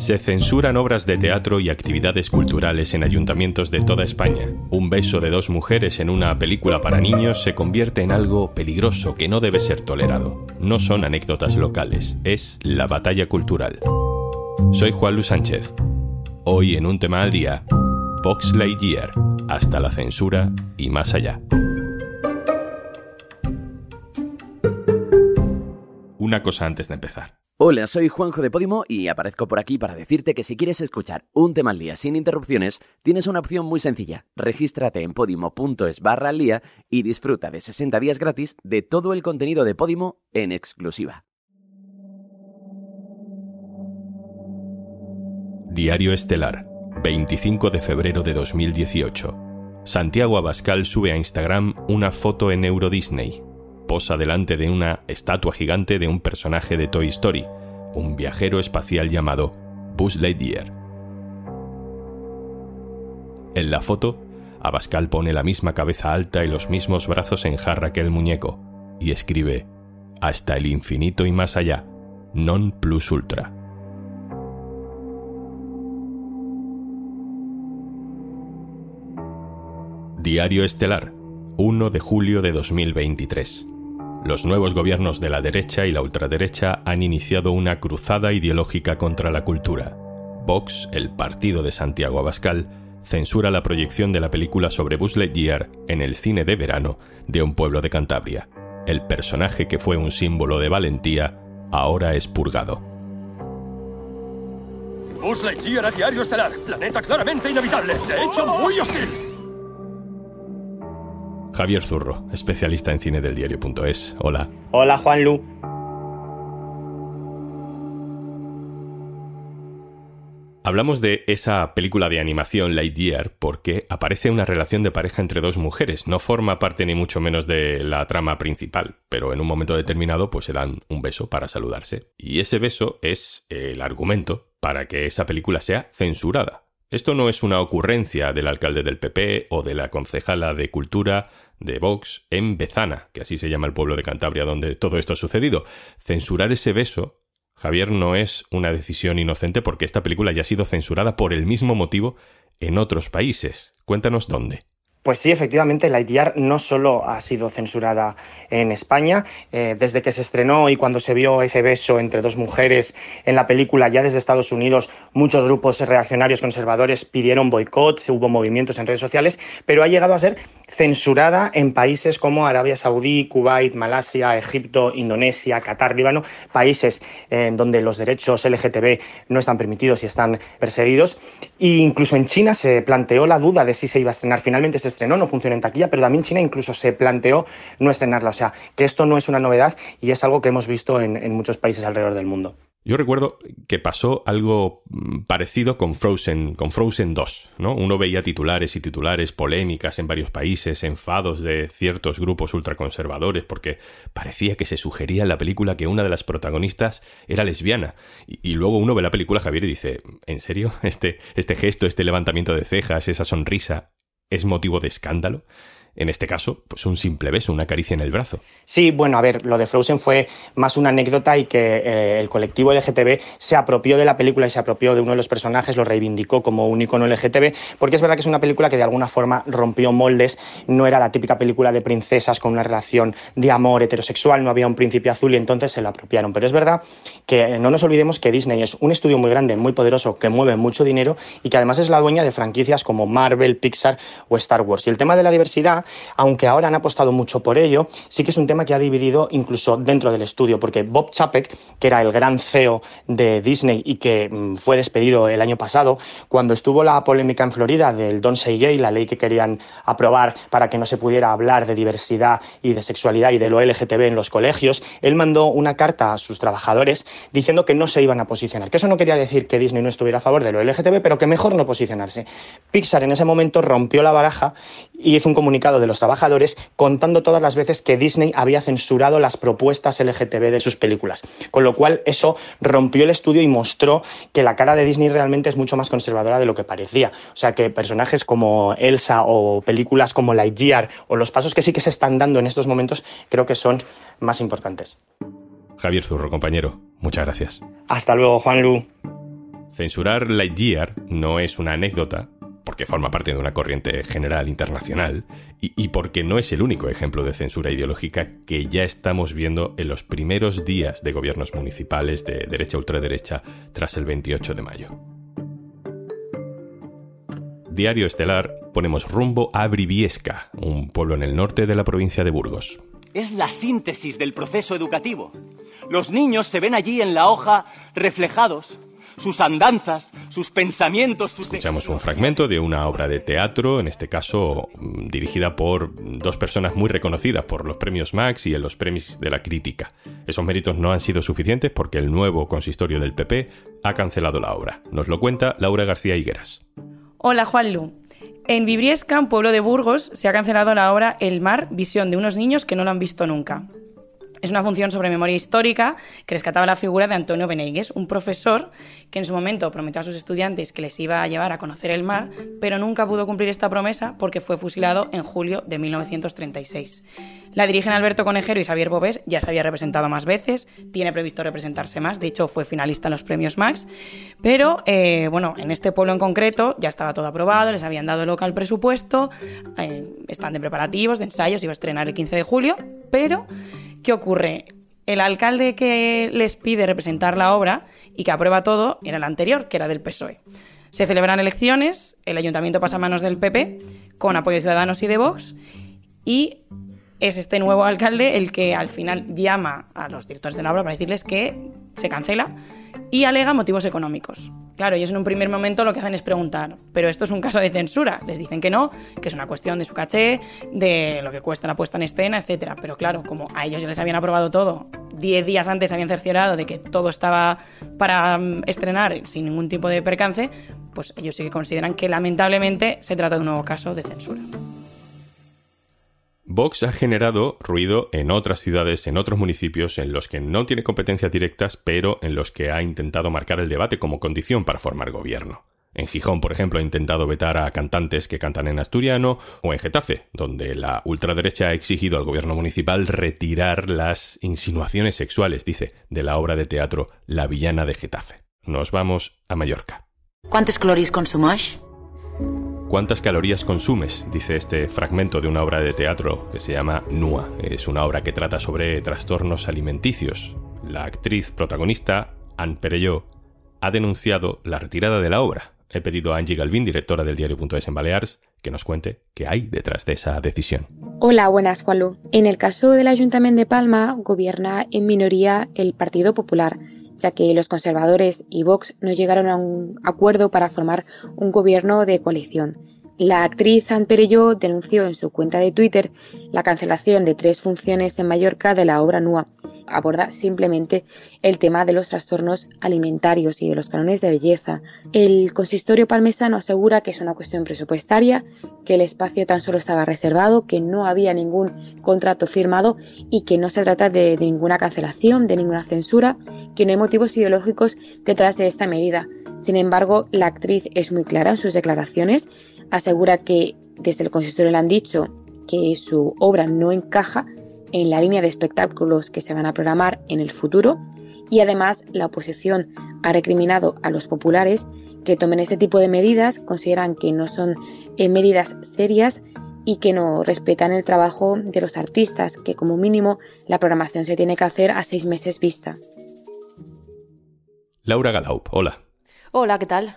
Se censuran obras de teatro y actividades culturales en ayuntamientos de toda España. Un beso de dos mujeres en una película para niños se convierte en algo peligroso que no debe ser tolerado. No son anécdotas locales, es la batalla cultural. Soy Juan Luis Sánchez. Hoy en un tema al día, Vox Lightyear, hasta la censura y más allá. Una cosa antes de empezar. Hola, soy Juanjo de Podimo y aparezco por aquí para decirte que si quieres escuchar un tema al día sin interrupciones, tienes una opción muy sencilla. Regístrate en podimo.es barra al día y disfruta de 60 días gratis de todo el contenido de Podimo en exclusiva. Diario Estelar, 25 de febrero de 2018. Santiago Abascal sube a Instagram una foto en Euro Disney, posa delante de una estatua gigante de un personaje de Toy Story, un viajero espacial llamado Buzz Lightyear. En la foto, Abascal pone la misma cabeza alta y los mismos brazos en jarra que el muñeco, y escribe, hasta el infinito y más allá, non plus ultra. Diario Estelar, 1 de julio de 2023. Los nuevos gobiernos de la derecha y la ultraderecha han iniciado una cruzada ideológica contra la cultura. Vox, el partido de Santiago Abascal, censura la proyección de la película sobre Buzz Lightyear en el cine de verano de un pueblo de Cantabria. El personaje que fue un símbolo de valentía ahora es purgado. Buzz Lightyear a Diario Estelar. Planeta claramente inhabitable. De hecho, muy hostil. Javier Zurro, especialista en cine del diario.es. Hola. Hola, Juan Lu. Hablamos de esa película de animación Lightyear porque aparece una relación de pareja entre dos mujeres. No forma parte ni mucho menos de la trama principal, pero en un momento determinado pues se dan un beso para saludarse. Y ese beso es el argumento para que esa película sea censurada. Esto no es una ocurrencia del alcalde del PP o de la concejala de Cultura de Vox en Bezana, que así se llama el pueblo de Cantabria donde todo esto ha sucedido. Censurar ese beso, Javier, no es una decisión inocente porque esta película ya ha sido censurada por el mismo motivo en otros países. Cuéntanos dónde. Pues sí, efectivamente, Lightyear no solo ha sido censurada en España, eh, desde que se estrenó y cuando se vio ese beso entre dos mujeres en la película, ya desde Estados Unidos, muchos grupos reaccionarios conservadores pidieron boicots, hubo movimientos en redes sociales, pero ha llegado a ser censurada en países como Arabia Saudí, Kuwait, Malasia, Egipto, Indonesia, Qatar, Líbano, países en donde los derechos LGTB no están permitidos y están perseguidos. E incluso en China se planteó la duda de si se iba a estrenar. Finalmente estrenó, no funciona en taquilla, pero también China incluso se planteó no estrenarla. O sea, que esto no es una novedad y es algo que hemos visto en, en muchos países alrededor del mundo. Yo recuerdo que pasó algo mm, parecido con Frozen, con Frozen 2, ¿no? Uno veía titulares y titulares, polémicas en varios países, enfados de ciertos grupos ultraconservadores, porque parecía que se sugería en la película que una de las protagonistas era lesbiana. Y, y luego uno ve la película, Javier, y dice, ¿en serio? Este, este gesto, este levantamiento de cejas, esa sonrisa, ¿es motivo de escándalo? En este caso, pues un simple beso, una caricia en el brazo. Sí, bueno, a ver, lo de Frozen fue más una anécdota y que eh, el colectivo LGTB se apropió de la película y se apropió de uno de los personajes, lo reivindicó como un icono LGTB, porque es verdad que es una película que de alguna forma rompió moldes, no era la típica película de princesas con una relación de amor heterosexual, no había un príncipe azul y entonces se la apropiaron. Pero es verdad que no nos olvidemos que Disney es un estudio muy grande, muy poderoso, que mueve mucho dinero y que además es la dueña de franquicias como Marvel, Pixar o Star Wars. Y el tema de la diversidad aunque ahora han apostado mucho por ello, sí que es un tema que ha dividido incluso dentro del estudio, porque Bob Chapek, que era el gran CEO de Disney y que mm, fue despedido el año pasado, cuando estuvo la polémica en Florida del Don't Say Gay, la ley que querían aprobar para que no se pudiera hablar de diversidad y de sexualidad y de lo LGTB en los colegios, él mandó una carta a sus trabajadores diciendo que no se iban a posicionar, que eso no quería decir que Disney no estuviera a favor de lo LGTB, pero que mejor no posicionarse. Pixar en ese momento rompió la baraja y hizo un comunicado de los trabajadores contando todas las veces que Disney había censurado las propuestas LGTB de sus películas. Con lo cual eso rompió el estudio y mostró que la cara de Disney realmente es mucho más conservadora de lo que parecía. O sea que personajes como Elsa o películas como Lightyear o los pasos que sí que se están dando en estos momentos creo que son más importantes. Javier Zurro, compañero, Muchas gracias. Hasta luego, Juanlu. Censurar Lightyear no es una anécdota, porque forma parte de una corriente general internacional y, porque no es el único ejemplo de censura ideológica que ya estamos viendo en los primeros días de gobiernos municipales de derecha ultraderecha tras el 28 de mayo. Diario Estelar ponemos rumbo a Briviesca, un pueblo en el norte de la provincia de Burgos. Es la síntesis del proceso educativo. Los niños se ven allí en la hoja reflejados sus andanzas, sus pensamientos, sus... Escuchamos un fragmento de una obra de teatro, en este caso mm, dirigida por dos personas muy reconocidas por los premios Max y en los premios de la crítica. Esos méritos no han sido suficientes porque el nuevo consistorio del PP ha cancelado la obra. Nos lo cuenta Laura García Higueras. Hola Juanlu. En Vibriesca, un pueblo de Burgos, se ha cancelado la obra El mar, visión de unos niños que no lo han visto nunca. Es una función sobre memoria histórica que rescataba la figura de Antonio Beneigues, un profesor que en su momento prometió a sus estudiantes que les iba a llevar a conocer el mar, pero nunca pudo cumplir esta promesa porque fue fusilado en julio de 1936. La dirigen Alberto Conejero y Xavier Bobés, ya se había representado más veces, tiene previsto representarse más, de hecho fue finalista en los premios Max, pero eh, bueno, en este pueblo en concreto ya estaba todo aprobado, les habían dado local presupuesto, eh, están de preparativos, de ensayos, iba a estrenar el 15 de julio, pero ¿Qué ocurre? El alcalde que les pide representar la obra y que aprueba todo era el anterior, que era del PSOE. Se celebran elecciones, el ayuntamiento pasa a manos del PP, con apoyo de Ciudadanos y de Vox, y es este nuevo alcalde el que al final llama a los directores de la obra para decirles que se cancela y alega motivos económicos. Claro, ellos en un primer momento lo que hacen es preguntar, pero esto es un caso de censura. Les dicen que no, que es una cuestión de su caché, de lo que cuesta la puesta en escena, etc. Pero claro, como a ellos ya les habían aprobado todo, diez días antes habían cerciorado de que todo estaba para mm, estrenar sin ningún tipo de percance, pues ellos sí que consideran que lamentablemente se trata de un nuevo caso de censura. Vox ha generado ruido en otras ciudades, en otros municipios, en los que no tiene competencias directas, pero en los que ha intentado marcar el debate como condición para formar gobierno. En Gijón, por ejemplo, ha intentado vetar a cantantes que cantan en asturiano, o en Getafe, donde la ultraderecha ha exigido al gobierno municipal retirar las insinuaciones sexuales, dice, de la obra de teatro La villana de Getafe. Nos vamos a Mallorca. ¿Cuántos cloris consumos? ¿Cuántas calorías consumes? Dice este fragmento de una obra de teatro que se llama Nua. Es una obra que trata sobre trastornos alimenticios. La actriz protagonista, Anne Perelló, ha denunciado la retirada de la obra. He pedido a Angie Galvin, directora del diario.es en Baleares, que nos cuente qué hay detrás de esa decisión. Hola, buenas, Juanlu. En el caso del Ayuntamiento de Palma, gobierna en minoría el Partido Popular, ya que los conservadores y Vox no llegaron a un acuerdo para formar un gobierno de coalición. La actriz Anne Perelló denunció en su cuenta de Twitter la cancelación de tres funciones en Mallorca de la obra NUA. Aborda simplemente el tema de los trastornos alimentarios y de los canones de belleza. El consistorio palmesano asegura que es una cuestión presupuestaria, que el espacio tan solo estaba reservado, que no había ningún contrato firmado y que no se trata de ninguna cancelación, de ninguna censura, que no hay motivos ideológicos detrás de esta medida. Sin embargo, la actriz es muy clara en sus declaraciones asegura que desde el consistorio le han dicho que su obra no encaja en la línea de espectáculos que se van a programar en el futuro y además la oposición ha recriminado a los populares que tomen este tipo de medidas, consideran que no son eh, medidas serias y que no respetan el trabajo de los artistas, que como mínimo la programación se tiene que hacer a seis meses vista. Laura Galaup, hola. Hola, ¿qué tal?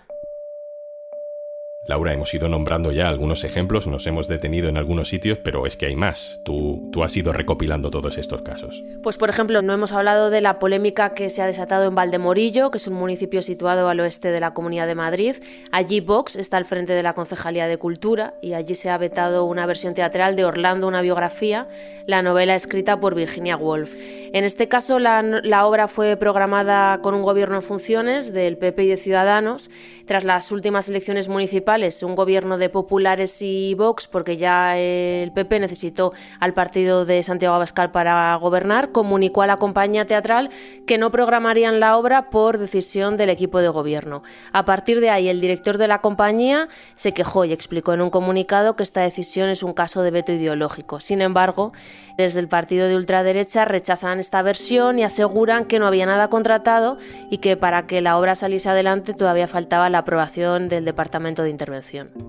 Laura, hemos ido nombrando ya algunos ejemplos, nos hemos detenido en algunos sitios, pero es que hay más. Tú, tú has ido recopilando todos estos casos. Pues, por ejemplo, no hemos hablado de la polémica que se ha desatado en Valdemorillo, que es un municipio situado al oeste de la Comunidad de Madrid. Allí Vox está al frente de la Concejalía de Cultura y allí se ha vetado una versión teatral de Orlando, una biografía, la novela escrita por Virginia Woolf. En este caso, la, la obra fue programada con un gobierno en funciones del PP y de Ciudadanos tras las últimas elecciones municipales municipales un gobierno de populares y Vox, porque ya el PP necesitó al partido de Santiago Abascal para gobernar, comunicó a la compañía teatral que no programarían la obra por decisión del equipo de gobierno. A partir de ahí, el director de la compañía se quejó y explicó en un comunicado que esta decisión es un caso de veto ideológico. Sin embargo, desde el partido de ultraderecha rechazan esta versión y aseguran que no había nada contratado y que para que la obra saliese adelante todavía faltaba la aprobación del Departamento de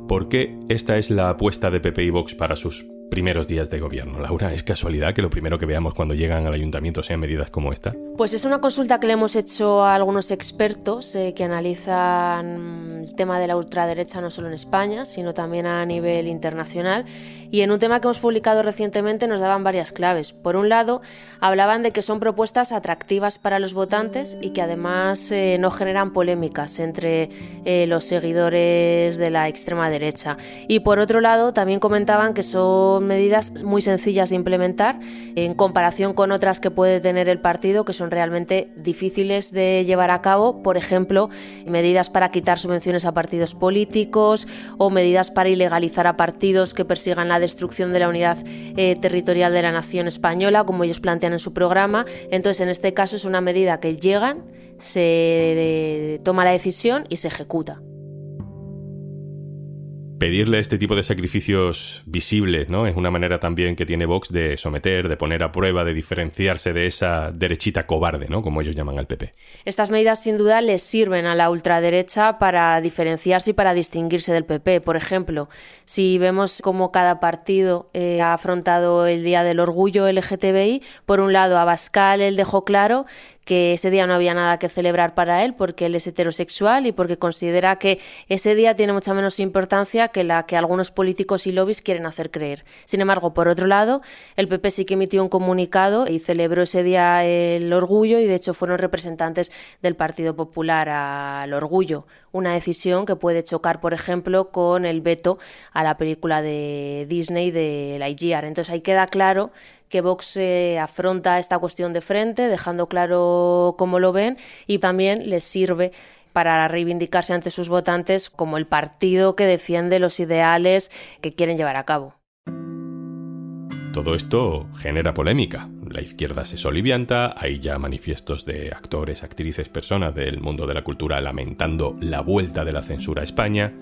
¿Por qué esta es la apuesta de PP y Vox para sus primeros días de gobierno. Laura, ¿es casualidad que lo primero que veamos cuando llegan al ayuntamiento sean medidas como esta? Pues es una consulta que le hemos hecho a algunos expertos eh, que analizan el tema de la ultraderecha no solo en España, sino también a nivel internacional. Y en un tema que hemos publicado recientemente nos daban varias claves. Por un lado, hablaban de que son propuestas atractivas para los votantes y que además eh, no generan polémicas entre eh, los seguidores de la extrema derecha. Y por otro lado, también comentaban que medidas muy sencillas de implementar en comparación con otras que puede tener el partido que son realmente difíciles de llevar a cabo, por ejemplo, medidas para quitar subvenciones a partidos políticos o medidas para ilegalizar a partidos que persigan la destrucción de la unidad eh, territorial de la nación española, como ellos plantean en su programa. Entonces, en este caso es una medida que llegan, se toma la decisión y se ejecuta pedirle este tipo de sacrificios visibles, ¿no? Es una manera también que tiene Vox de someter, de poner a prueba, de diferenciarse de esa derechita cobarde, ¿no? Como ellos llaman al PP. Estas medidas sin duda les sirven a la ultraderecha para diferenciarse y para distinguirse del PP. Por ejemplo, si vemos cómo cada partido eh, ha afrontado el Día del Orgullo LGTBI, por un lado Abascal él dejó claro que ese día no había nada que celebrar para él porque él es heterosexual y porque considera que ese día tiene mucha menos importancia que la que algunos políticos y lobbies quieren hacer creer. Sin embargo, por otro lado, el PP sí que emitió un comunicado y celebró ese día el orgullo y de hecho fueron representantes del Partido Popular al orgullo, una decisión que puede chocar, por ejemplo, con el veto a la película de Disney de Lightyear. Entonces ahí queda claro que Vox eh, afronta esta cuestión de frente, dejando claro cómo lo ven y también les sirve para reivindicarse ante sus votantes como el partido que defiende los ideales que quieren llevar a cabo. Todo esto genera polémica. La izquierda se solivianta, hay ya manifiestos de actores, actrices, personas del mundo de la cultura lamentando la vuelta de la censura a España.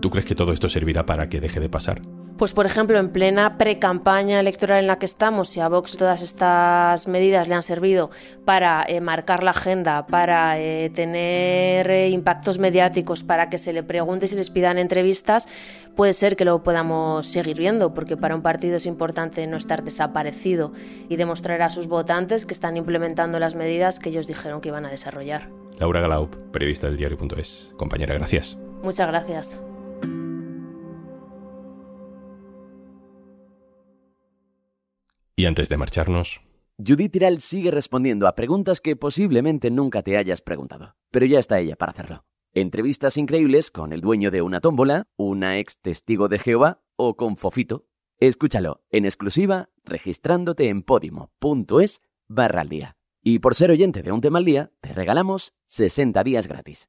¿Tú crees que todo esto servirá para que deje de pasar? Pues por ejemplo, en plena pre-campaña electoral en la que estamos, si a Vox todas estas medidas le han servido para eh, marcar la agenda, para eh, tener eh, impactos mediáticos, para que se le pregunte si les pidan entrevistas, puede ser que lo podamos seguir viendo, porque para un partido es importante no estar desaparecido y demostrar a sus votantes que están implementando las medidas que ellos dijeron que iban a desarrollar. Laura Galaup, periodista del diario.es. Compañera, gracias. Muchas gracias. Y antes de marcharnos... Judith Tiral sigue respondiendo a preguntas que posiblemente nunca te hayas preguntado, pero ya está ella para hacerlo. Entrevistas increíbles con el dueño de una tómbola, una ex testigo de Jehová o con Fofito. Escúchalo en exclusiva registrándote en podimo.es barra al día. Y por ser oyente de un tema al día, te regalamos 60 días gratis.